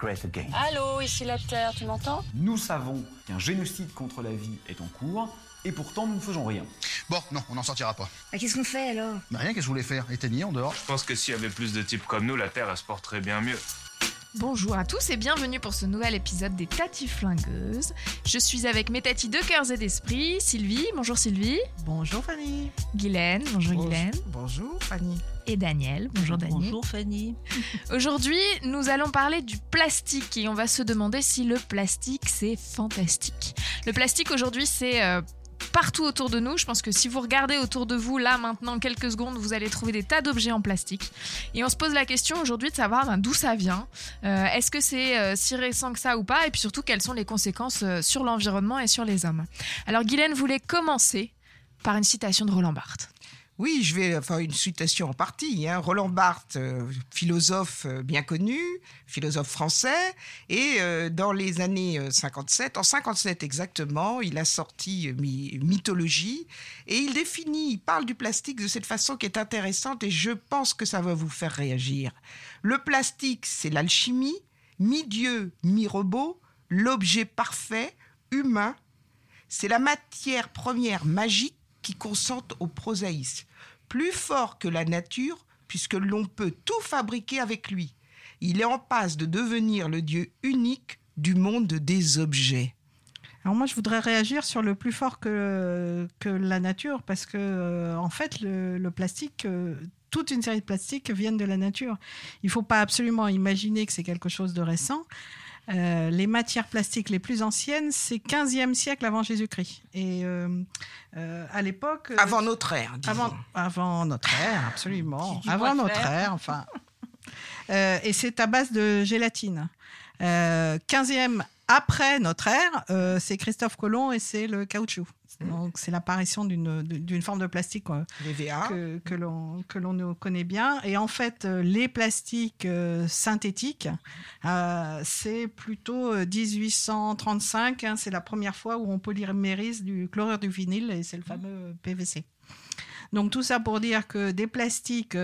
great again. Allô, ici la Terre, tu m'entends? Nous savons qu'un génocide contre la vie est en cours, et pourtant nous ne faisons rien. Bon, non, on n'en sortira pas. Bah, Qu'est-ce qu'on fait alors? Bah rien, qu'est-ce que je voulais faire? Éteigner en dehors Je pense que s'il y avait plus de types comme nous, la Terre, elle se porterait bien mieux. Bonjour à tous et bienvenue pour ce nouvel épisode des Tati Flingueuses. Je suis avec mes tatis de cœurs et d'esprit, Sylvie, bonjour Sylvie. Bonjour Fanny. Guylaine, bonjour Guylaine. Bonjour Fanny. Et Daniel, bonjour Daniel. Bonjour Fanny. Aujourd'hui, nous allons parler du plastique et on va se demander si le plastique c'est fantastique. Le plastique aujourd'hui c'est euh, partout autour de nous. Je pense que si vous regardez autour de vous, là, maintenant, quelques secondes, vous allez trouver des tas d'objets en plastique. Et on se pose la question aujourd'hui de savoir ben, d'où ça vient. Euh, Est-ce que c'est euh, si récent que ça ou pas? Et puis surtout, quelles sont les conséquences euh, sur l'environnement et sur les hommes? Alors, Guylaine voulait commencer par une citation de Roland Barthes. Oui, je vais faire une citation en partie. hein. Roland Barthes, euh, philosophe euh, bien connu, philosophe français, et euh, dans les années euh, 57, en 57 exactement, il a sorti My- Mythologie, et il définit, il parle du plastique de cette façon qui est intéressante, et je pense que ça va vous faire réagir. Le plastique, c'est l'alchimie, mi-dieu, mi-robot, l'objet parfait, humain, c'est la matière première magique qui consente au prosaïsme, plus fort que la nature, puisque l'on peut tout fabriquer avec lui. Il est en passe de devenir le Dieu unique du monde des objets. Alors moi, je voudrais réagir sur le plus fort que, que la nature, parce que euh, en fait, le, le plastique, euh, toute une série de plastiques viennent de la nature. Il ne faut pas absolument imaginer que c'est quelque chose de récent. Euh, les matières plastiques les plus anciennes, c'est 15e siècle avant Jésus-Christ. Et euh, euh, à l'époque... Avant notre ère, disons. avant, avant notre ère, absolument. Avant notre ère, enfin. Euh, et c'est à base de gélatine. Euh, 15e après notre ère, euh, c'est Christophe Colomb et c'est le caoutchouc. Donc c'est l'apparition d'une forme de plastique que, que l'on connaît bien. Et en fait, euh, les plastiques euh, synthétiques, euh, c'est plutôt euh, 1835. hein, c'est la première fois où on polymérise du chlorure du vinyle et c'est le fameux PVC. Donc tout ça pour dire que des plastiques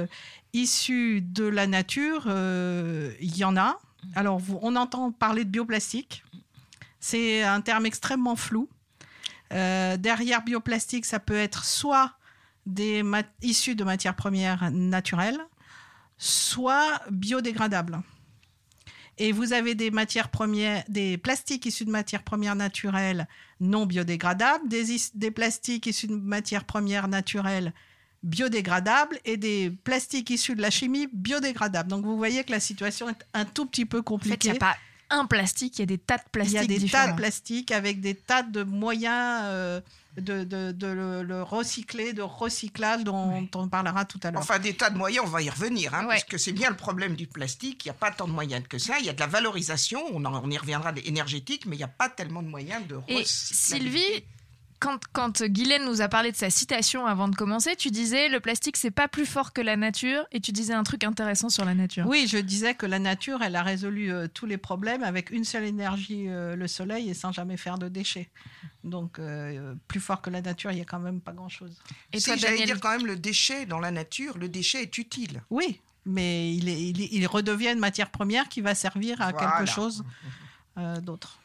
issus de la nature, euh, il y en a. Alors vous- on entend parler de bioplastique. C'est un terme extrêmement flou. Euh, derrière bioplastique, ça peut être soit des issus de matières premières naturelles, soit biodégradables. Et vous avez des matières premières, des plastiques issus de matières premières naturelles non biodégradables, des, plastiques issus de matières premières naturelles biodégradables et des plastiques issus de la chimie biodégradables. Donc vous voyez que la situation est un tout petit peu En fait, il compliquée. n'y a pas un plastique, il y a des tas de Il plastiques y a des différents. tas de plastiques avec des tas de moyens euh, de, de- de le, le recycler, de recyclage dont on parlera tout à l'heure. Enfin, des tas de moyens, on va y revenir, hein, Ouais. parce que c'est bien le problème du plastique. Il n'y a pas tant de moyens que ça. Il y a de la valorisation, on, en- on y reviendra, énergétique, mais il n'y a pas tellement de moyens de Et recyclabilité. Sylvie, quand, quand Guylaine nous a parlé de sa citation avant de commencer, tu disais le plastique c'est pas plus fort que la nature et tu disais un truc intéressant sur la nature. Oui, je disais que la nature, elle a résolu euh, tous les problèmes avec une seule énergie, euh, le soleil, et sans jamais faire de déchets. Donc, euh, plus fort que la nature, il n'y a quand même pas grand-chose. Et Si, toi, j'allais Daniel dire quand même le déchet dans la nature, le déchet est utile. Oui, mais il, est- il, est- il redevient une matière première qui va servir à Voilà. quelque chose euh, d'autre.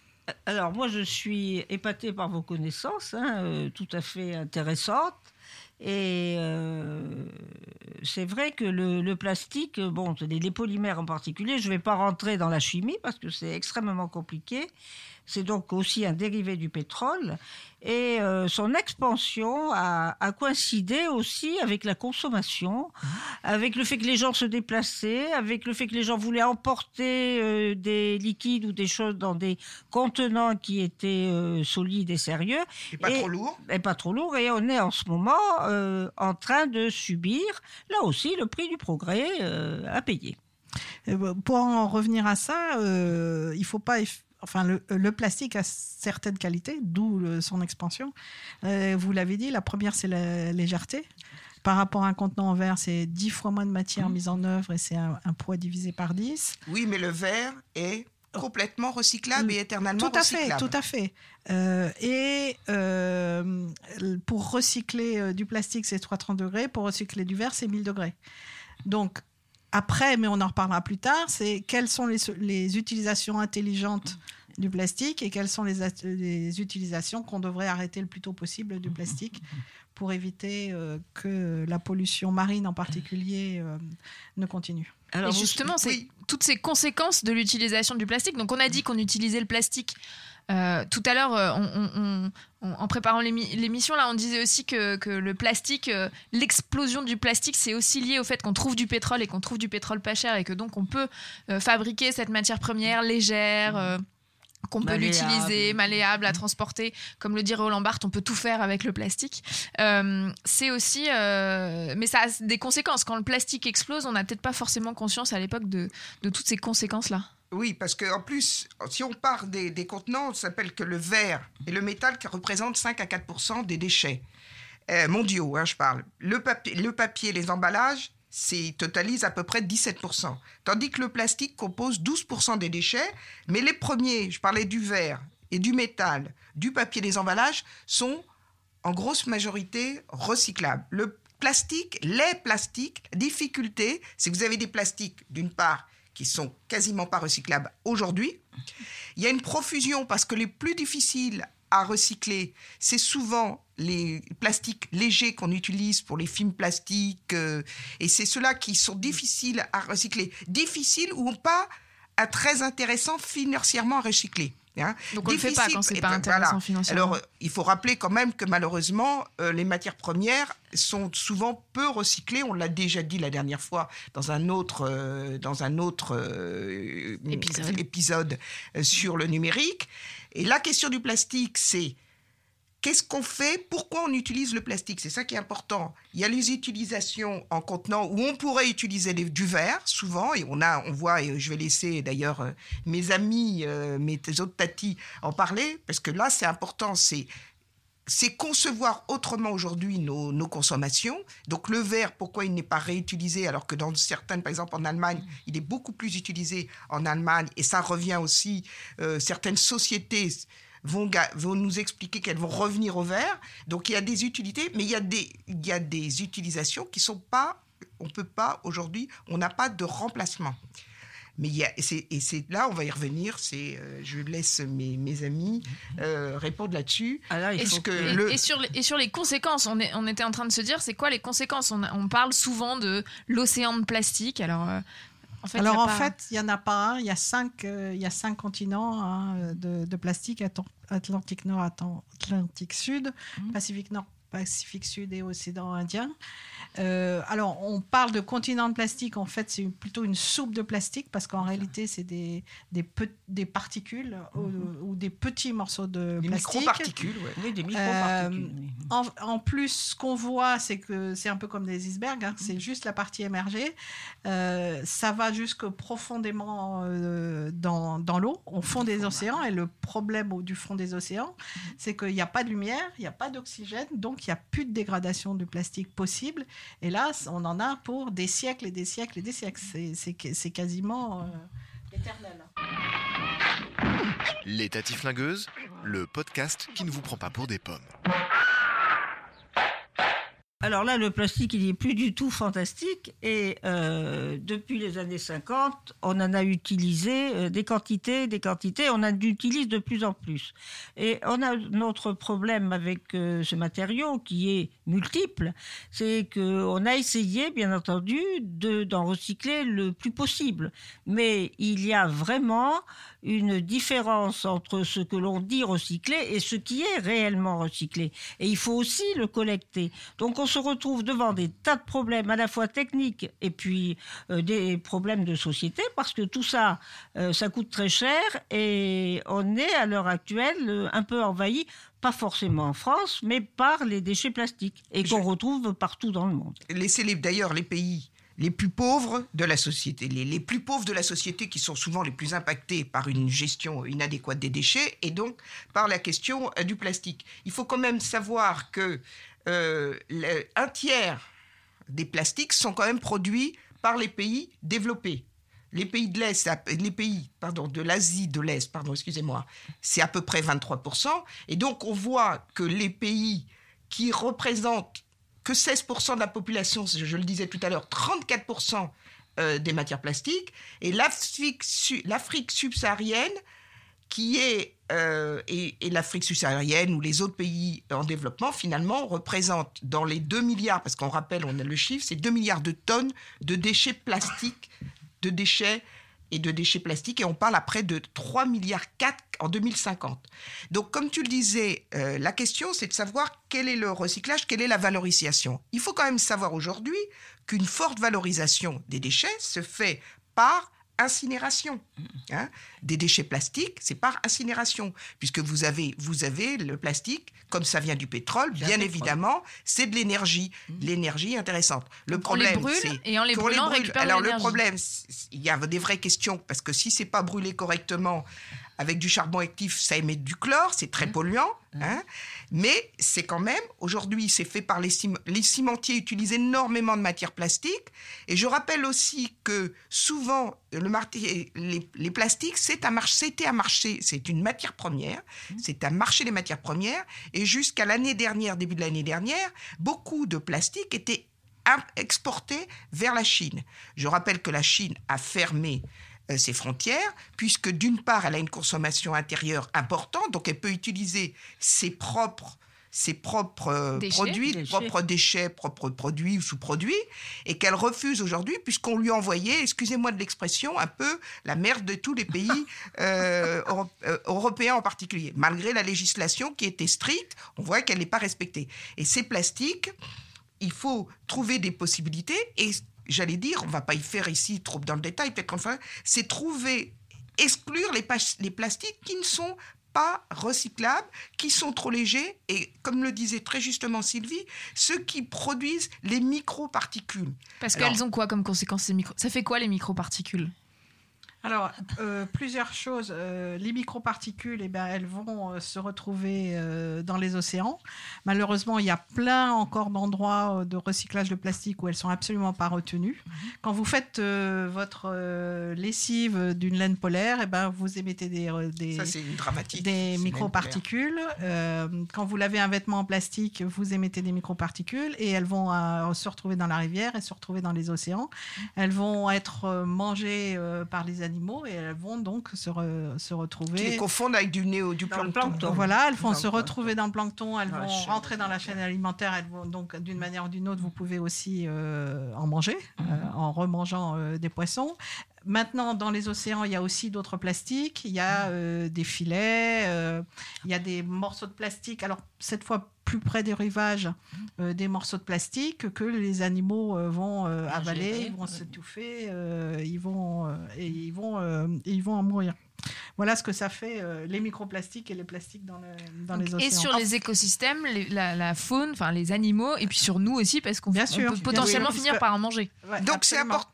Alors moi je suis épatée par vos connaissances, hein, euh, tout à fait intéressantes. Et euh, c'est vrai que le, plastique, bon, les polymères en particulier, je ne vais pas rentrer dans la chimie parce que c'est extrêmement compliqué. C'est donc aussi un dérivé du pétrole. Et euh, son expansion a, a coïncidé aussi avec la consommation, avec le fait que les gens se déplaçaient, avec le fait que les gens voulaient emporter euh, des liquides ou des choses dans des contenants qui étaient euh, solides et sérieux. Et pas Et- trop lourd. Et pas trop lourd. Et on est en ce moment euh, en train de subir, là aussi, le prix du progrès euh, à payer. Ben, Pour en revenir à ça, euh, il faut pas enfin, le, le plastique a certaines qualités, d'où son expansion. Euh, vous l'avez dit, la première, c'est la légèreté. Par rapport à un contenant en verre, c'est 10 fois moins de matière mise en œuvre et c'est un, un poids divisé par 10. Oui, mais le verre est complètement recyclable et éternellement Tout à fait, tout à fait. Euh, et euh, pour recycler du plastique, c'est 330 degrés. Pour recycler du verre, c'est 1000 degrés. Donc, après, mais on en reparlera plus tard, c'est quelles sont les, utilisations intelligentes du plastique et quelles sont les, at- les utilisations qu'on devrait arrêter le plus tôt possible du plastique pour éviter euh, que la pollution marine en particulier euh, ne continue. Et justement, c'est toutes ces conséquences de l'utilisation du plastique. Donc, on a dit qu'on utilisait le plastique. Euh, tout à l'heure, euh, en préparant l'émi- l'émission, là, on disait aussi que, que le plastique, euh, l'explosion du plastique, c'est aussi lié au fait qu'on trouve du pétrole et qu'on trouve du pétrole pas cher et que donc on peut euh, fabriquer cette matière première légère. euh, qu'on peut l'utiliser, malléable à transporter. Comme le dit Roland Barthes, on peut tout faire avec le plastique. C'est aussi... mais ça a des conséquences. Quand le plastique explose, on n'a peut-être pas forcément conscience à l'époque de, de toutes ces conséquences-là. Oui, parce qu'en plus, si on part des, contenants, ça s'appelle que le verre et le métal qui représentent 5 à 4% des déchets euh, mondiaux, hein, je parle. Le papier, le papier, les emballages, c'est totalise à peu près 17% Tandis que le plastique compose 12 des déchets, mais les premiers, je parlais du verre et du métal, du papier, des emballages, sont en grosse majorité recyclables. Le plastique, les plastiques, la difficulté, c'est que vous avez des plastiques, d'une part, qui sont quasiment pas recyclables aujourd'hui. Il y a une profusion parce que les plus difficiles à recycler, c'est souvent les plastiques légers qu'on utilise pour les films plastiques, euh, et c'est ceux-là qui sont difficiles à recycler. Difficiles ou pas à très intéressants financièrement à recycler. Hein. Donc on le fait pas quand c'est pas intéressant voilà. financièrement. Alors, euh, il faut rappeler quand même que malheureusement, euh, les matières premières sont souvent peu recyclées. On l'a déjà dit la dernière fois dans un autre, euh, dans un autre euh, Épisode. épisode, sur le numérique. Et la question du plastique, c'est qu'est-ce qu'on fait? Pourquoi on utilise le plastique? C'est ça qui est important. Il y a les utilisations en contenant où on pourrait utiliser du verre, souvent, et on, a, on voit, et je vais laisser d'ailleurs euh, mes amis, euh, mes autres tatis en parler, parce que là, c'est important, c'est concevoir autrement aujourd'hui nos, nos consommations. Donc le verre, pourquoi il n'est pas réutilisé alors que dans certaines, par exemple en Allemagne, il est beaucoup plus utilisé en Allemagne et ça revient aussi, euh, certaines sociétés vont, nous expliquer qu'elles vont revenir au verre. Donc il y a des utilités, mais il y a des, il y a des utilisations qui sont pas, on peut pas aujourd'hui, on n'a pas de remplacement. Mais il y a, et c'est, et c'est là, on va y revenir. C'est, euh, je laisse mes, mes amis euh, répondre là-dessus. Que et, le, et sur les, et sur les conséquences, on, est, on était en train de se dire, c'est quoi les conséquences? On parle souvent de l'océan de plastique. Alors, euh, en fait, Alors en pas- fait, il n'y en a pas un, il y a cinq, euh, il y a cinq continents hein, de, de plastique, Atlan- Atlantique Nord, Atlan- Atlantique Sud, Mhm. Pacifique Nord, Pacifique Sud et Océan Indien. Euh, alors on parle de continent de plastique, en fait c'est plutôt une soupe de plastique parce qu'en réalité c'est des, des, pe- des particules ou, ou des petits morceaux de Mhm. Des plastique. microparticules, ouais. Oui, des Euh, microparticules. oui. en, en plus, ce qu'on voit, c'est que c'est un peu comme des icebergs, hein, c'est juste la partie émergée. Euh, ça va jusque profondément euh, dans, dans l'eau, au fond des océans. Et le problème au- du fond des océans, c'est qu'il n'y a pas de lumière, il n'y a pas d'oxygène, donc il n'y a plus de dégradation du plastique possible. Et là, on en a pour des siècles et des siècles et des siècles. C'est- quasiment euh, éternel. Les Tati Flingueuses, le podcast qui ne vous prend pas pour des pommes. Alors là, le plastique, il n'est plus du tout fantastique. Et euh, depuis les années 50, on en a utilisé euh, des quantités, des quantités. On en utilise de plus en plus. Et on a notre problème avec euh, ce matériau qui est multiple. C'est qu'on a essayé, bien entendu, de- d'en recycler le plus possible. Mais il y a vraiment une différence entre ce que l'on dit recycler et ce qui est réellement recyclé. Et il faut aussi le collecter. Donc on se retrouve devant des tas de problèmes à la fois techniques et puis euh, des problèmes de société parce que tout ça, euh, ça coûte très cher et on est à l'heure actuelle euh, un peu envahi, pas forcément en France, mais par les déchets plastiques et qu'on retrouve partout dans le monde. laissez d'ailleurs les pays les plus pauvres de la société, les, les, plus pauvres de la société qui sont souvent les plus impactés par une gestion inadéquate des déchets et donc par la question du plastique. Il faut quand même savoir que euh, un tiers des plastiques sont quand même produits par les pays développés. Les pays de l'Est, les pays pardon, de l'Asie de l'Est, pardon, excusez-moi, c'est à peu près 23%. Et donc on voit que les pays qui représentent que 16% de la population, je le disais tout à l'heure, 34% euh, des matières plastiques, et l'Afrique subsaharienne, qui est, euh, et, l'Afrique subsaharienne ou les autres pays en développement, finalement, représentent dans les 2 milliards, parce qu'on rappelle, on a le chiffre, c'est 2 milliards de tonnes de déchets plastiques, de déchets et de déchets plastiques, et on parle après de 3 milliards 4 en 2050. Donc, comme tu le disais, euh, la question, c'est de savoir quel est le recyclage, quelle est la valorisation. Il faut quand même savoir aujourd'hui qu'une forte valorisation des déchets se fait par incinération. Hein. Des déchets plastiques, c'est par incinération, puisque vous avez, vous avez le plastique, comme ça vient du pétrole, bien, évidemment, c'est de l'énergie, mmh. l'énergie intéressante. Le Donc problème, on les brûle et en les brûlant, on récupère Alors le problème, il y a des vraies questions parce que si c'est pas brûlé correctement, avec du charbon actif, ça émet du chlore, c'est très polluant. Hein, mais c'est quand même, aujourd'hui, c'est fait par les, cim les cimentiers utilisent énormément de matières plastiques. Et je rappelle aussi que souvent, le les, les plastiques, c'est un c'était un marché, c'est une matière première, c'est un marché des matières premières. Et jusqu'à l'année dernière, début de l'année dernière, beaucoup de plastiques étaient exportés vers la Chine. Je rappelle que la Chine a fermé ses frontières, puisque d'une part, elle a une consommation intérieure importante, donc elle peut utiliser ses propres ses propres euh, Déchets, produits, déchets. propres déchets, propres produits ou sous-produits, et qu'elle refuse aujourd'hui, puisqu'on lui a envoyé, excusez-moi de l'expression, un peu la merde de tous les pays euh, euh, européens en particulier. Malgré la législation qui était stricte, on voit qu'elle n'est pas respectée. Et ces plastiques, il faut trouver des possibilités, et j'allais dire, on va pas y faire ici trop dans le détail, peut-être qu'on le fera, c'est trouver, exclure les, plastiques qui ne sont pas recyclables, qui sont trop légers, et comme le disait très justement Sylvie, ceux qui produisent les microparticules. Parce qu'elles ont quoi comme conséquence ces micro Ça fait quoi les microparticules? Alors, euh, plusieurs choses. Euh, les microparticules, eh ben, elles vont euh, se retrouver dans les océans. Malheureusement, il y a plein encore d'endroits de recyclage de plastique où elles sont absolument pas retenues. Quand vous faites votre lessive d'une laine polaire, eh ben, vous émettez des, des, des microparticules. Quand vous lavez un vêtement en plastique, vous émettez des microparticules et elles vont se retrouver dans la rivière et se retrouver dans les océans. Elles vont être mangées par les animaux et elles vont donc se, re- se retrouver. Qui les confondent avec du néo, du plancton. Voilà, elles vont se retrouver dans le plancton, elles Dans la vont chaîne rentrer dans la chaîne alimentaire, elles vont donc d'une manière ou d'une autre, vous pouvez aussi euh, en manger, euh, en remangeant euh, des poissons. Maintenant, dans les océans, il y a aussi d'autres plastiques. Il y a euh, des filets, euh, il y a des morceaux de plastique. Alors, cette fois, plus près des rivages, euh, des morceaux de plastique que les animaux vont avaler, ils vont s'étouffer, ils vont, et ils vont, et ils vont en mourir. Voilà ce que ça fait, euh, les microplastiques et les plastiques dans, le- dans Donc, les océans. Et sur les écosystèmes, les- la, la faune, enfin les animaux, et puis sur nous aussi, parce qu'on peut bien potentiellement sûr, finir que- par en manger. donc c'est import-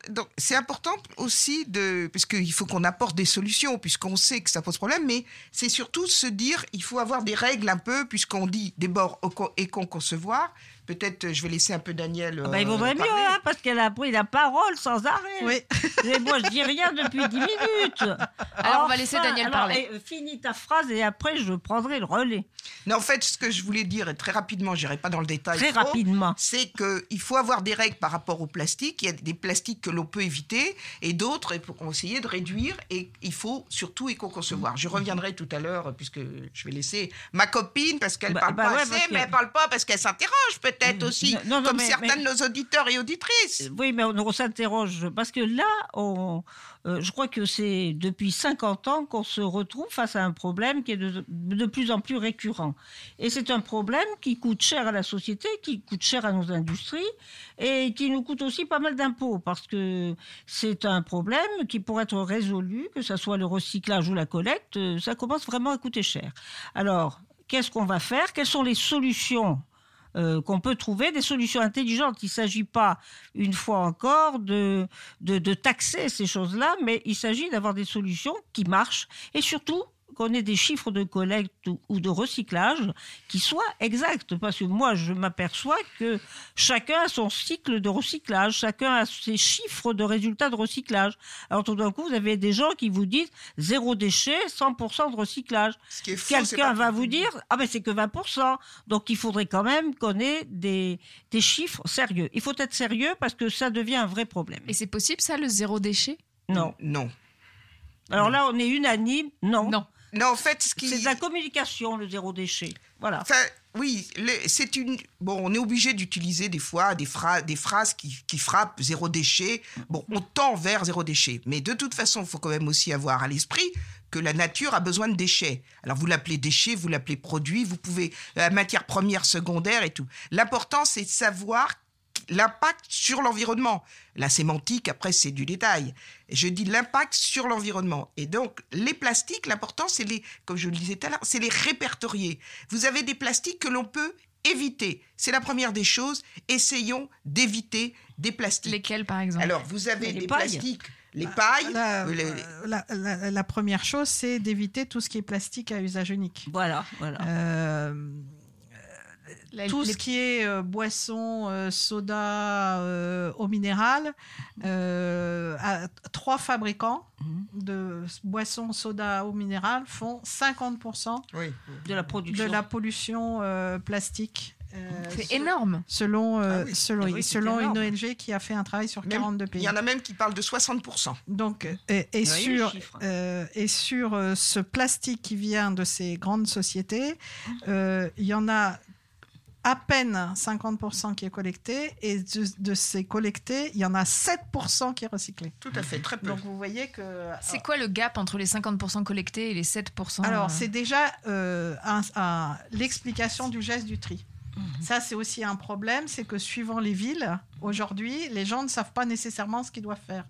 important aussi de parce qu'il faut qu'on apporte des solutions puisqu'on sait que ça pose problème mais c'est surtout se dire il faut avoir des règles un peu puisqu'on dit des bords éco-concevoir peut-être euh, je vais laisser un peu Daniel Ah bah, il euh, vaudrait mieux, hein, parce qu'elle a pris la parole sans arrêt. Oui. Et moi, je dis rien depuis 10 minutes. Alors, on va laisser Daniel alors, parler. eh, euh, finis ta phrase et après, je prendrai le relais. Non, en fait, ce que je voulais dire, et très rapidement, je n'irai pas dans le détail. Très trop, rapidement. C'est qu'il faut avoir des règles par rapport au plastique. Il y a des plastiques que l'on peut éviter et d'autres il faut qu'on essayer de réduire. Et il faut surtout éco-concevoir. Je reviendrai tout à l'heure, puisque je vais laisser ma copine, parce qu'elle Bah- parle bah pas ouais, assez, que- mais elle parle pas parce qu'elle s'interroge peut-être aussi, non, non, comme mais- certains mais- de nos auditeurs et auditrices. Oui, mais on, on s'interroge parce que là, on, euh, je crois que c'est depuis 50 ans qu'on se retrouve face à un problème qui est de, de plus en plus récurrent. Et c'est un problème qui coûte cher à la société, qui coûte cher à nos industries et qui nous coûte aussi pas mal d'impôts parce que c'est un problème qui pourrait être résolu, que ce soit le recyclage ou la collecte, euh, ça commence vraiment à coûter cher. Alors, qu'est-ce qu'on va faire? Quelles sont les solutions euh, qu'on peut trouver des solutions intelligentes. Il ne s'agit pas, une fois encore, de, de, de taxer ces choses-là, mais il s'agit d'avoir des solutions qui marchent et surtout qu'on ait des chiffres de collecte ou- de recyclage qui soient exacts. Parce que moi, je m'aperçois que chacun a son cycle de recyclage, chacun a ses chiffres de résultats de recyclage. Alors tout d'un coup, vous avez des gens qui vous disent zéro déchet, 100% de recyclage. qui est faux, c'est Quelqu'un va vous dire ah ben c'est que 20%. Donc il faudrait quand même qu'on ait des, des chiffres sérieux. Il faut être sérieux parce que ça devient un vrai problème. Et c'est possible ça, le zéro déchet? Non. Non. Alors là, on est unanime. Non. Non. Non, en fait, ce qui... C'est de la communication, le zéro déchet. Voilà. Enfin, oui, c'est une. Bon, on est obligé d'utiliser des fois des, phrases, des phrases qui, qui frappent zéro déchet. Bon, on tend vers zéro déchet. Mais de toute façon, il faut quand même aussi avoir à l'esprit que la nature a besoin de déchets. Alors, vous l'appelez déchet, vous l'appelez produit, vous pouvez. euh, matière première, secondaire et tout. L'important, c'est de savoir l'impact sur l'environnement. La sémantique, après, c'est du détail. Je dis l'impact sur l'environnement. Et donc, les plastiques, l'important, c'est les, comme je le disais tout à l'heure, c'est les répertorier. Vous avez des plastiques que l'on peut éviter. C'est la première des choses. Essayons d'éviter des plastiques. Lesquels, par exemple? Alors, vous avez Les des pailles. plastiques, les pailles, La, euh, les- la- la- la première chose, c'est d'éviter tout ce qui est plastique à usage unique. Voilà, voilà. Euh, La- tout les- ce qui est euh, boisson, euh, soda, euh, eau minérale, euh, à- trois fabricants Mhm. de boissons, soda, eau minérale font 50% oui. de la production. de la pollution euh, plastique. euh, C'est énorme. Selon, euh, Ah oui. selon, Ah oui, selon une. ONG qui a fait un travail sur Même- 42 Il pays. y en a même qui parlent de 60%. Donc, et, sur, euh, et sur euh, ce plastique qui vient de ces grandes sociétés, euh, il y en a à peine 50% qui est collecté, et de, de ces collectés, il y en a 7% qui est recyclé. Tout à fait, très peu. Donc, vous voyez que... C'est quoi le gap entre les 50% collectés et les 7% Alors, euh, c'est déjà euh, un- un- l'explication du geste du tri. Mhm. Ça, c'est aussi un problème, c'est que suivant les villes, aujourd'hui, les gens ne savent pas nécessairement ce qu'ils doivent faire.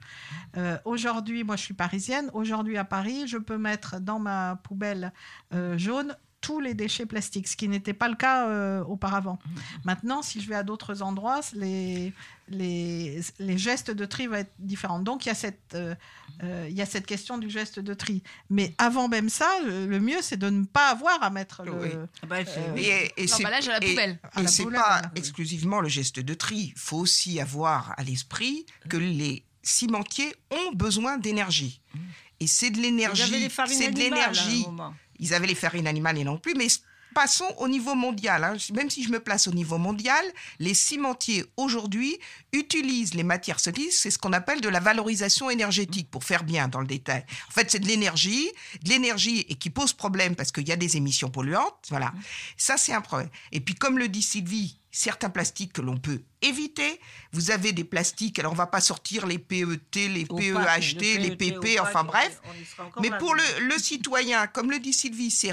Euh, aujourd'hui, moi, je suis parisienne. Aujourd'hui, à Paris, je peux mettre dans ma poubelle euh, jaune tous les déchets plastiques, ce qui n'était pas le cas euh, auparavant. Maintenant, si je vais à d'autres endroits, les, les, les gestes de tri vont être différents. Donc, il y, a cette, euh, euh, il y a cette question du geste de tri. Mais avant même ça, le, mieux, c'est de ne pas avoir à mettre le... Oui. Ah bah, c'est- Euh, Et, L'emballage à la poubelle. À Et c'est poubelle, pas voilà. exclusivement le geste de tri. Il faut aussi avoir à l'esprit que les cimentiers ont besoin d'énergie. Et c'est de Vous avez l'énergie. C'est de un l'énergie. Ils avaient les farines animales et non plus, mais passons au niveau mondial. hein. Même si je me place au niveau mondial, les cimentiers aujourd'hui utilisent les matières solides, c'est ce qu'on appelle de la valorisation énergétique, pour faire bien dans le détail. En fait, c'est de l'énergie, de l'énergie et qui pose problème parce qu'il y a des émissions polluantes. Voilà, ça c'est un problème. Et puis, comme le dit Sylvie, certains plastiques que l'on peut éviter. Vous avez des plastiques, alors on va pas sortir les PET, les pack, le les PP, enfin pack, bref. Mais pour le, le citoyen, comme le dit Sylvie, c'est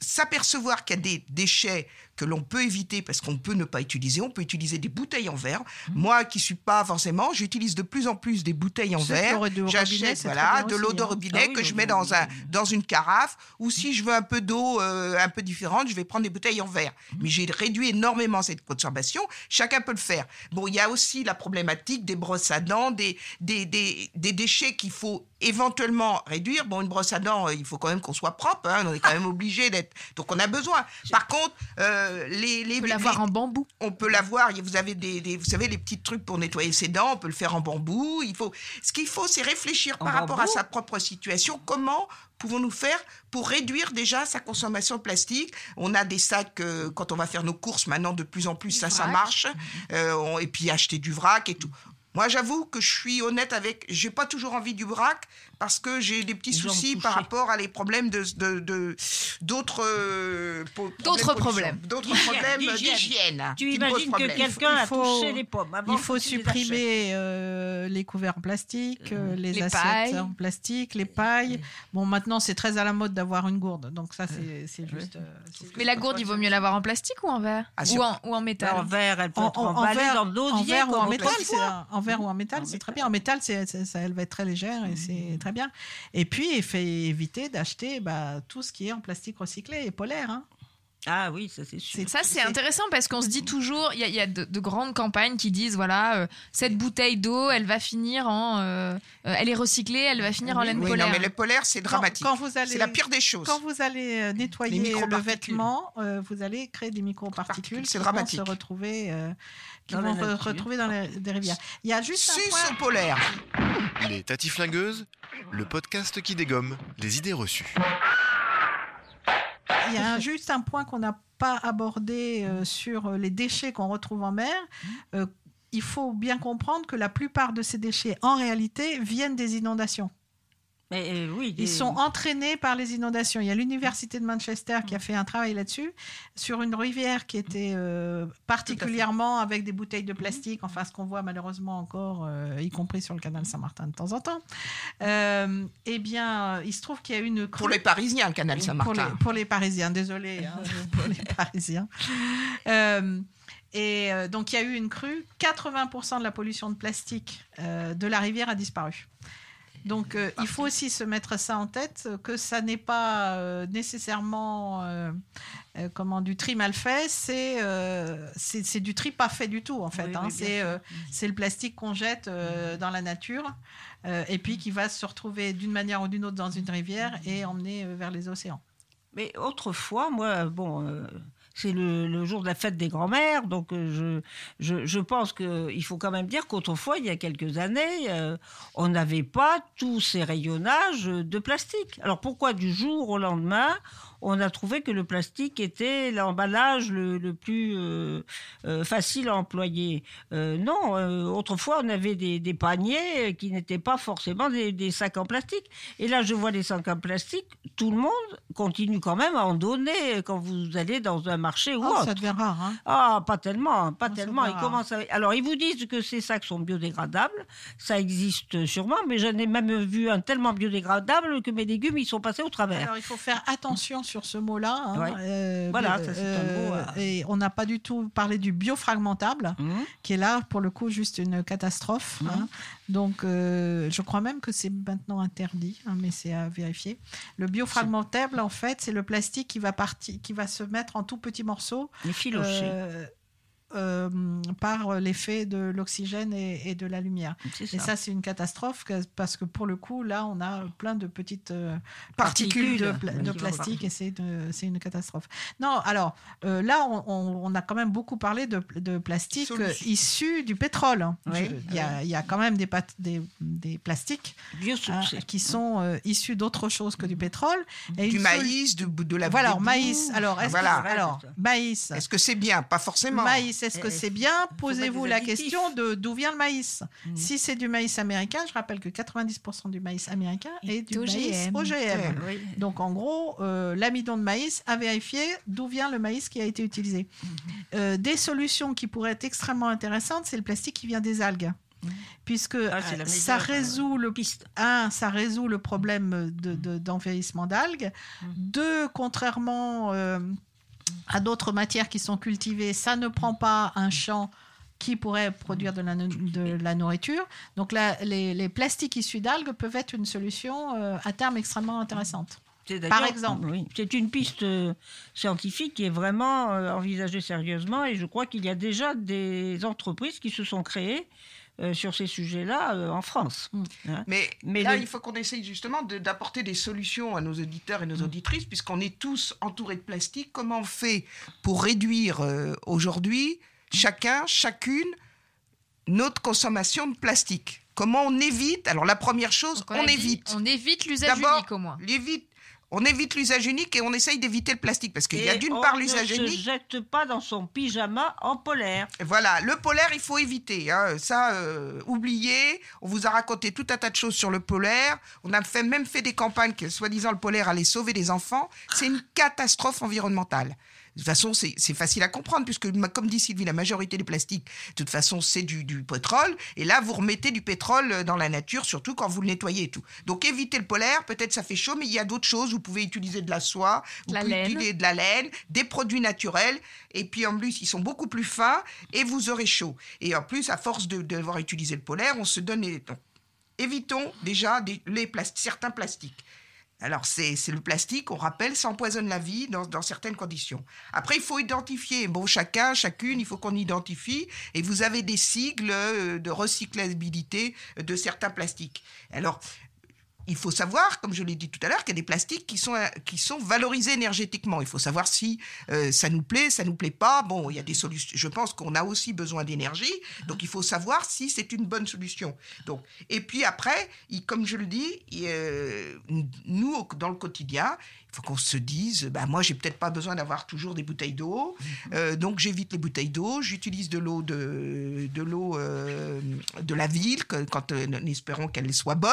s'apercevoir qu'il y a des déchets que l'on peut éviter parce qu'on peut ne pas utiliser. On peut utiliser des bouteilles en verre. Mmh. Moi, qui suis pas forcément, j'utilise de plus en plus des bouteilles en verre. J'achète voilà de l'eau de hein. robinet Ah oui, que je mets dans un dans une carafe. Ou si je veux un peu d'eau euh, un peu différente, je vais prendre des bouteilles en verre. Mmh. Mais j'ai réduit énormément cette consommation. Chacun peut le faire. Bon, il y a aussi la problématique des brosses à dents, des des, des, des déchets qu'il faut éventuellement réduire. Bon, une brosse à dents, euh, il faut quand même qu'on soit propre. hein. On est quand même obligé d'être. Donc, on a besoin. Par contre, euh, les, les, On peut l'avoir en bambou. on peut l'avoir. Vous avez des, des- vous savez, les petits trucs pour nettoyer ses dents. On peut le faire en bambou. Il faut. Ce qu'il faut, c'est réfléchir par rapport à sa propre situation. Comment pouvons-nous faire pour réduire déjà sa consommation de plastique? On a des sacs euh, quand on va faire nos courses maintenant de plus en plus. ça, ça vrac. marche. Euh, on- et puis acheter du vrac et tout. Moi, j'avoue que je suis honnête avec. J'ai pas toujours envie du vrac parce que j'ai des petits soucis touché. par rapport à les problèmes de de- de- d'autres euh, D'autres problèmes. d'autres D'hygiène, problèmes d'hygiène. Tu imagines que quelqu'un Il a faut- touché les pommes avant Il faut les supprimer euh, les couverts en plastique, euh, les, Les assiettes pailles. en plastique, les pailles. Bon, maintenant, c'est très à la mode d'avoir une gourde. Donc, ça, c'est c'est juste. euh, Mais la gourde, il vaut mieux l'avoir en plastique ou en verre Ah, ou, en, ou en métal En verre, elle peut En, être en- en emballée verre, dans en verre ou en métal, en verre ou en métal, c'est très bien. En métal, c'est c'est- ça, elle va être très légère et c'est très bien. Et puis, il faut éviter d'acheter bah, tout ce qui est en plastique recyclé et polaire. hein. Ah oui, ça c'est sûr. Ça, c'est intéressant parce qu'on se dit toujours, il y a, il y a de, de grandes campagnes qui disent voilà, euh, cette bouteille d'eau, elle va finir en. euh, euh, elle est recyclée, elle va finir en laine Oui, polaire. non, mais le polaire, c'est dramatique. Quand, vous allez, C'est la pire des choses. Quand vous allez Les nettoyer le vêtement, euh, vous allez créer des microparticules c'est qui dramatique. vont se retrouver, euh, qui Dans la vont re- nature. retrouver dans les, des rivières. Il y a juste un Suce point. au polaire. Les Tatiflingueuses, le podcast qui dégomme les idées reçues. Il y a juste un point qu'on n'a pas abordé euh, sur euh, les déchets qu'on retrouve en mer. Euh, il faut bien comprendre que la plupart de ces déchets, en réalité, viennent des inondations. Mais euh, oui, Ils des- sont entraînés par les inondations. Il y a l'université de Manchester qui a fait un travail là-dessus, sur une rivière qui était euh, particulièrement avec des bouteilles de plastique, enfin ce qu'on voit malheureusement encore, euh, y compris sur le canal Saint-Martin de temps en temps. Euh, eh bien, il se trouve qu'il y a une crue- Pour les Parisiens, le canal pour Saint-Martin. les, pour les Parisiens, désolé hein, pour les Parisiens. Euh, et donc, il y a eu une crue. 80% de la pollution de plastique euh, de la rivière a disparu. Donc, euh, il faut aussi se mettre ça en tête, euh, que ça n'est pas euh, nécessairement euh, comment, du tri mal fait, c'est du tri pas fait du tout, en fait. Oui, hein. oui, bien c'est le plastique qu'on jette euh, dans la nature et puis qui va se retrouver d'une manière ou d'une autre dans une rivière et emmener vers les océans. Mais autrefois, moi, bon, c'est le, jour de la fête des grands-mères, donc euh, je, je, je pense qu'il faut quand même dire qu'autrefois, il y a quelques années, euh, on n'avait pas tous ces rayonnages de plastique. Alors pourquoi du jour au lendemain, on a trouvé que le plastique était l'emballage le, le plus euh, euh, facile à employer Euh, Non, autrefois, on avait des, des paniers qui n'étaient pas forcément des, des sacs en plastique. Et là, je vois les sacs en plastique, tout le monde continue quand même à en donner quand vous allez dans un marché ou Oh, autre. ça devient rare. Hein. Ah, pas tellement, pas ça tellement. Ils commencent à- Alors, ils vous disent que ces sacs sont biodégradables. Ça existe sûrement, mais j'en ai même vu un tellement biodégradable que mes légumes, ils sont passés au travers. Alors, il faut faire attention sur ce mot-là. hein. Ouais. Euh, Voilà, ça, c'est un mot, euh. Et on n'a pas du tout parlé du biofragmentable, Mhm. qui est là, pour le coup, juste une catastrophe. Mhm. hein. Donc, euh, je crois même que c'est maintenant interdit, hein, mais c'est à vérifier. Le biofragmentable, en fait, c'est le plastique qui va, partir, qui va se mettre en tout petits morceaux. Les filochés. Euh, par l'effet de l'oxygène et, et de la lumière. Et ça. ça, c'est une catastrophe parce que pour le coup, là, on a plein de petites euh, Particules, de, pla- plastique et c'est une catastrophe. Non, alors euh, là, on, on- on a quand même beaucoup parlé de, de plastique issu du pétrole. Oui. Je- Il y, a, il y a quand même des, pat- des, des plastiques hein, qui sont issus d'autre chose que du pétrole. Et Du maïs, de, de la Voilà, alors, maïs. Alors, est-ce Voilà. que, alors, maïs. Est-ce que c'est bien? Pas forcément. Maïs, est-ce que Eh, c'est bien Posez-vous la question de d'où vient le maïs. Mhm. Si c'est du maïs américain, je rappelle que 90% du maïs américain est, Est du maïs OGM. OGM. Oui. Donc en gros, euh, l'amidon de maïs a vérifié d'où vient le maïs qui a été utilisé. Mhm. Euh, des solutions qui pourraient être extrêmement intéressantes, c'est le plastique qui vient des algues. Puisque Ah, euh, ça résout le piste. un, ça résout le problème de- de- d'envahissement d'algues. Deux, contrairement euh, à d'autres matières qui sont cultivées, ça ne prend pas un champ qui pourrait produire de la, no- de la nourriture. Donc les, les plastiques issus d'algues peuvent être une solution euh, à terme extrêmement intéressante. Par exemple. oui, c'est une piste euh, scientifique qui est vraiment euh, envisagée sérieusement et je crois qu'il y a déjà des entreprises qui se sont créées euh, sur ces sujets-là euh, en France. Hein. Mais, Mais là, il faut qu'on essaye justement de- d'apporter des solutions à nos auditeurs et nos Mm. auditrices, puisqu'on est tous entourés de plastique. Comment on fait pour réduire euh, aujourd'hui, chacun, chacune, notre consommation de plastique? Comment on évite? Alors, la première chose, on, évite. On évite l'usage D'abord, unique au moins. l'évite- on évite l'usage unique et on essaye d'éviter le plastique, parce qu'il y a Et d'une on part ne l'usage se unique. jette pas dans son pyjama en polaire. Voilà, le polaire, il faut éviter. hein. Ça, euh, oubliez. On vous a raconté tout un tas de choses sur le polaire. On a fait, même fait des campagnes que, soi-disant, le polaire allait sauver des enfants. C'est une catastrophe environnementale. De toute façon, c'est facile à comprendre, puisque, comme dit Sylvie, la majorité des plastiques, de toute façon, c'est du, du pétrole. Et là, vous remettez du pétrole euh, dans la nature, surtout quand vous le nettoyez et tout. Donc, évitez le polaire. Peut-être ça fait chaud, mais il y a d'autres choses. Vous pouvez utiliser de la soie, vous La pouvez laine. utiliser de la laine, des produits naturels. Et puis, en plus, ils sont beaucoup plus fins et vous aurez chaud. Et en plus, à force de de devoir utiliser le polaire, on se donne... les- donc, évitons déjà des- les certains plastiques. Alors, c'est le plastique, on rappelle, ça empoisonne la vie dans, dans certaines conditions. Après, il faut identifier. Bon, chacun, chacune, il faut qu'on identifie. Et vous avez des sigles euh, de recyclabilité de certains plastiques. Alors, il faut savoir, comme je l'ai dit tout à l'heure, qu'il y a des plastiques qui sont, qui sont valorisés énergétiquement. Il faut savoir si euh, ça nous plaît, ça nous plaît pas. Bon, il y a des solutions. Je pense qu'on a aussi besoin d'énergie, donc il faut savoir si c'est une bonne solution. Donc, et puis après, il- comme je le dis, il, euh, nous dans le quotidien, il faut qu'on se dise, bah moi j'ai peut-être pas besoin d'avoir toujours des bouteilles d'eau, euh, donc j'évite les bouteilles d'eau, j'utilise de l'eau de, de l'eau euh, de la ville, que- quand euh, espérons qu'elle soit bonne,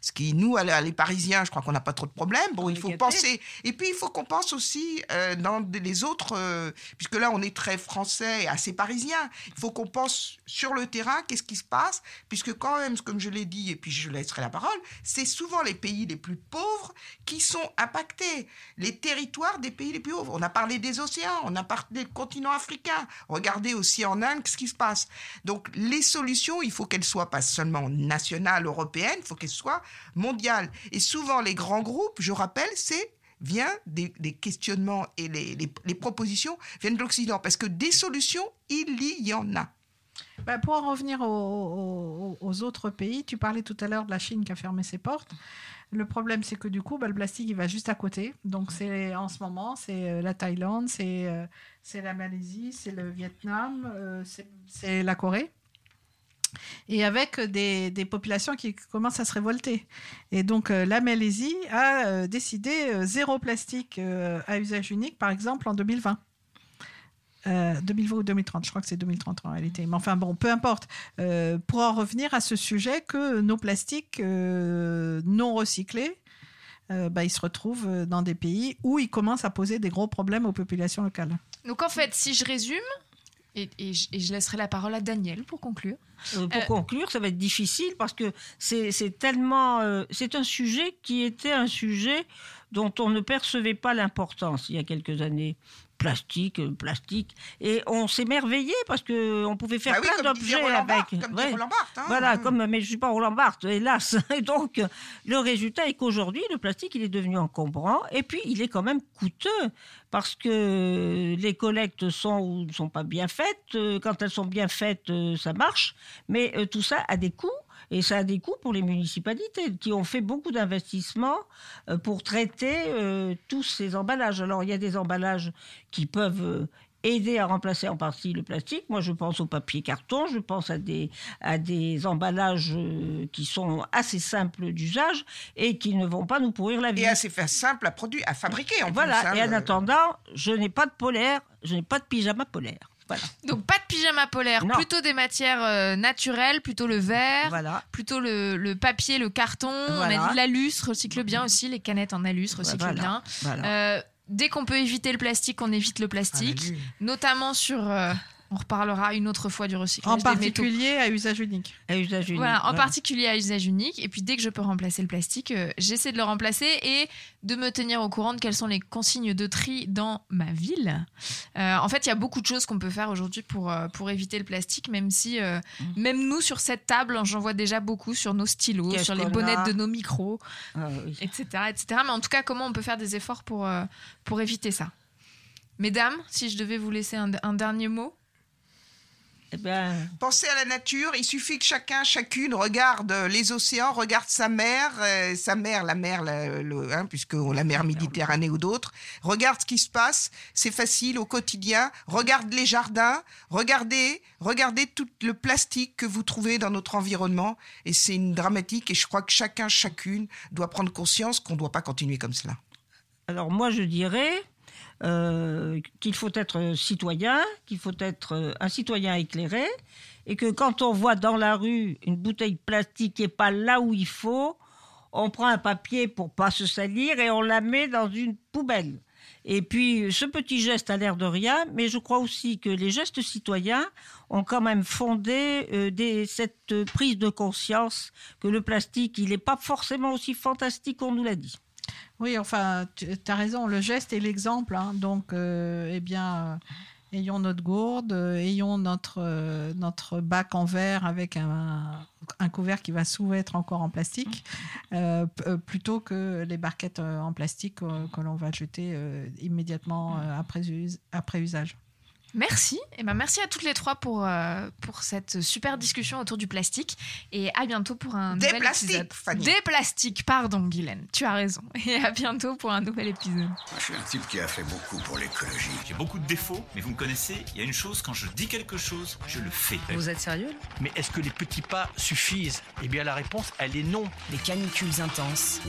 ce qui nous les Parisiens, je crois qu'on n'a pas trop de problèmes. Bon, il faut penser, et puis il faut qu'on pense aussi euh, dans les autres, puisque là on est très français et assez parisien, il faut qu'on pense sur le terrain, qu'est-ce qui se passe, puisque quand même, comme je l'ai dit, et puis je laisserai la parole, c'est souvent les pays les plus pauvres qui sont impactés, les territoires des pays les plus pauvres. On a parlé des océans, on a parlé du continent africain, regardez aussi en Inde ce qui se passe. Donc les solutions, il faut qu'elles soient pas seulement nationales, européennes, il faut qu'elles soient mondiales. Et souvent les grands groupes, je rappelle, c'est vient des, questionnements et les, propositions viennent de l'Occident, parce que des solutions, il y en a. Bah, pour en revenir aux autres pays, tu parlais tout à l'heure de la Chine qui a fermé ses portes. Le problème, c'est que du coup, bah, le plastique, il va juste à côté. Donc, c'est en ce moment, c'est euh, la Thaïlande, c'est euh, c'est la Malaisie, c'est le Vietnam, euh, c'est- la Corée. Et avec des, des populations qui commencent à se révolter. Et donc, euh, la Malaisie a euh, décidé euh, zéro plastique à usage unique, par exemple, en 2020. Euh, 2020 ou 2030, je crois que c'est 2030 en réalité. Mais enfin bon, peu importe. Euh, pour en revenir à ce sujet, que nos plastiques euh, non recyclés, euh, bah, ils se retrouvent euh, dans des pays où ils commencent à poser des gros problèmes aux populations locales. Donc en fait, si je résume, et, et je, et je laisserai la parole à Daniel pour conclure. Euh, pour Euh, conclure, ça va être difficile parce que c'est c'est tellement. euh, c'est un sujet qui était un sujet dont on ne percevait pas l'importance il y a quelques années. Plastique, euh, plastique. Et on s'émerveillait parce qu'on pouvait faire Bah oui, plein d'objets avec. Barthes, comme Ouais. Roland Barthes, hein. Voilà, Mm. comme, mais je ne suis pas Roland Barthes, hélas. Et donc, le résultat est qu'aujourd'hui, le plastique, il est devenu encombrant et puis il est quand même coûteux parce que les collectes sont ou ne sont pas bien faites. Euh, Quand elles sont bien faites, euh, ça marche. Mais tout ça a des coûts. Et ça a des coûts pour les municipalités qui ont fait beaucoup d'investissements euh, pour traiter euh, tous ces emballages. Alors, il y a des emballages qui peuvent euh, aider à remplacer en partie le plastique. Moi, je pense au papier carton, je pense à des, à des emballages qui sont assez simples d'usage et qui ne vont pas nous pourrir la vie. Et assez simple à produire, à fabriquer en Voilà, plus. hein, et en attendant, je n'ai pas de polaire, je n'ai pas de pyjama polaire. Voilà. Donc pas de pyjama polaire, Non. plutôt des matières euh, naturelles, plutôt le verre, plutôt le, le papier, le carton. On Voilà. a dit l'alus, recycle bien aussi, les canettes en alus, recycle bien. Euh, dès qu'on peut éviter le plastique, on évite le plastique, Ah, notamment sur... euh, on reparlera une autre fois du recyclage En particulier à usage unique. À usage unique. Voilà, en voilà. particulier à usage unique. Et puis dès que je peux remplacer le plastique, euh, j'essaie de le remplacer et de me tenir au courant de quelles sont les consignes de tri dans ma ville. Euh, en fait, il y a beaucoup de choses qu'on peut faire aujourd'hui pour, euh, pour éviter le plastique, même si, euh, Mm. même nous, sur cette table, j'en vois déjà beaucoup sur nos stylos, sur les bonnettes a de nos micros, Ah oui. etc., etc. Mais en tout cas, comment on peut faire des efforts pour, euh, pour éviter ça? Mesdames, si je devais vous laisser un, un dernier mot Eh ben, Pensez à la nature, il suffit que chacun, chacune regarde les océans, regarde sa mer, euh, sa mer, la mer, la, le- hein, puisque la mer Méditerranée ou d'autres, regarde ce qui se passe, c'est facile au quotidien, regarde les jardins, regardez, regardez tout le plastique que vous trouvez dans notre environnement, et c'est une dramatique, et je crois que chacun, chacune doit prendre conscience qu'on ne doit pas continuer comme cela. Alors moi, je dirais euh, qu'il faut être citoyen, qu'il faut être euh, un citoyen éclairé, et que quand on voit dans la rue une bouteille plastique qui n'est pas là où il faut, on prend un papier pour pas se salir et on la met dans une poubelle. Et puis, ce petit geste a l'air de rien, mais je crois aussi que les gestes citoyens ont quand même fondé euh, cette prise de conscience que le plastique, il n'est pas forcément aussi fantastique qu'on nous l'a dit. Oui, enfin, tu as raison, le geste est l'exemple. hein. donc, euh, eh bien, euh, ayons notre gourde, euh, ayons notre, notre bac en verre avec un, un couvert qui va souvent être encore en plastique, plutôt que les barquettes en plastique que l'on va jeter immédiatement après, après usage. Merci. Et ben merci à toutes les trois pour, euh, pour cette super discussion autour du plastique. Et à bientôt pour un Des nouvel plastiques, épisode. Fanny. Des plastiques, pardon, Guylaine. Tu as raison. Et à bientôt pour un nouvel épisode. Je suis un type qui a fait beaucoup pour l'écologie. J'ai beaucoup de défauts, mais vous me connaissez, il y a une chose, quand je dis quelque chose, je le fais. Vous êtes sérieux Mais est-ce que les petits pas suffisent? Eh bien la réponse, elle est non. Des canicules intenses,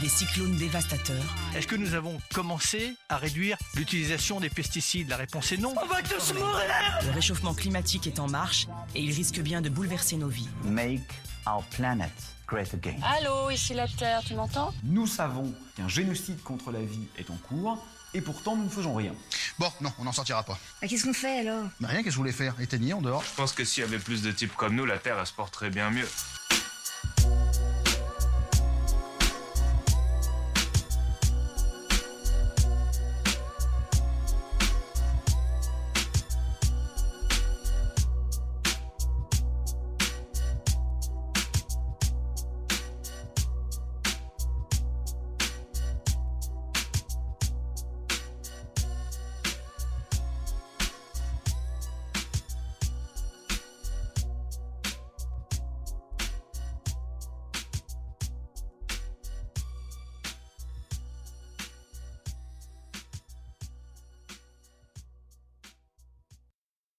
des cyclones dévastateurs. Est-ce que nous avons commencé à réduire l'utilisation des pesticides? La réponse est non. On va tous mourir Le réchauffement climatique est en marche et il risque bien de bouleverser nos vies. Make our planet great again. Allô, ici la Terre, tu m'entends? Nous savons qu'un génocide contre la vie est en cours, et pourtant nous ne faisons rien. Bon, non, on n'en sortira pas. Bah, Qu'est-ce qu'on fait alors? Bah rien, qu'est-ce que vous voulez faire? Éteignez en dehors. Je pense que s'il y avait plus de types comme nous, la Terre elle se porterait bien mieux.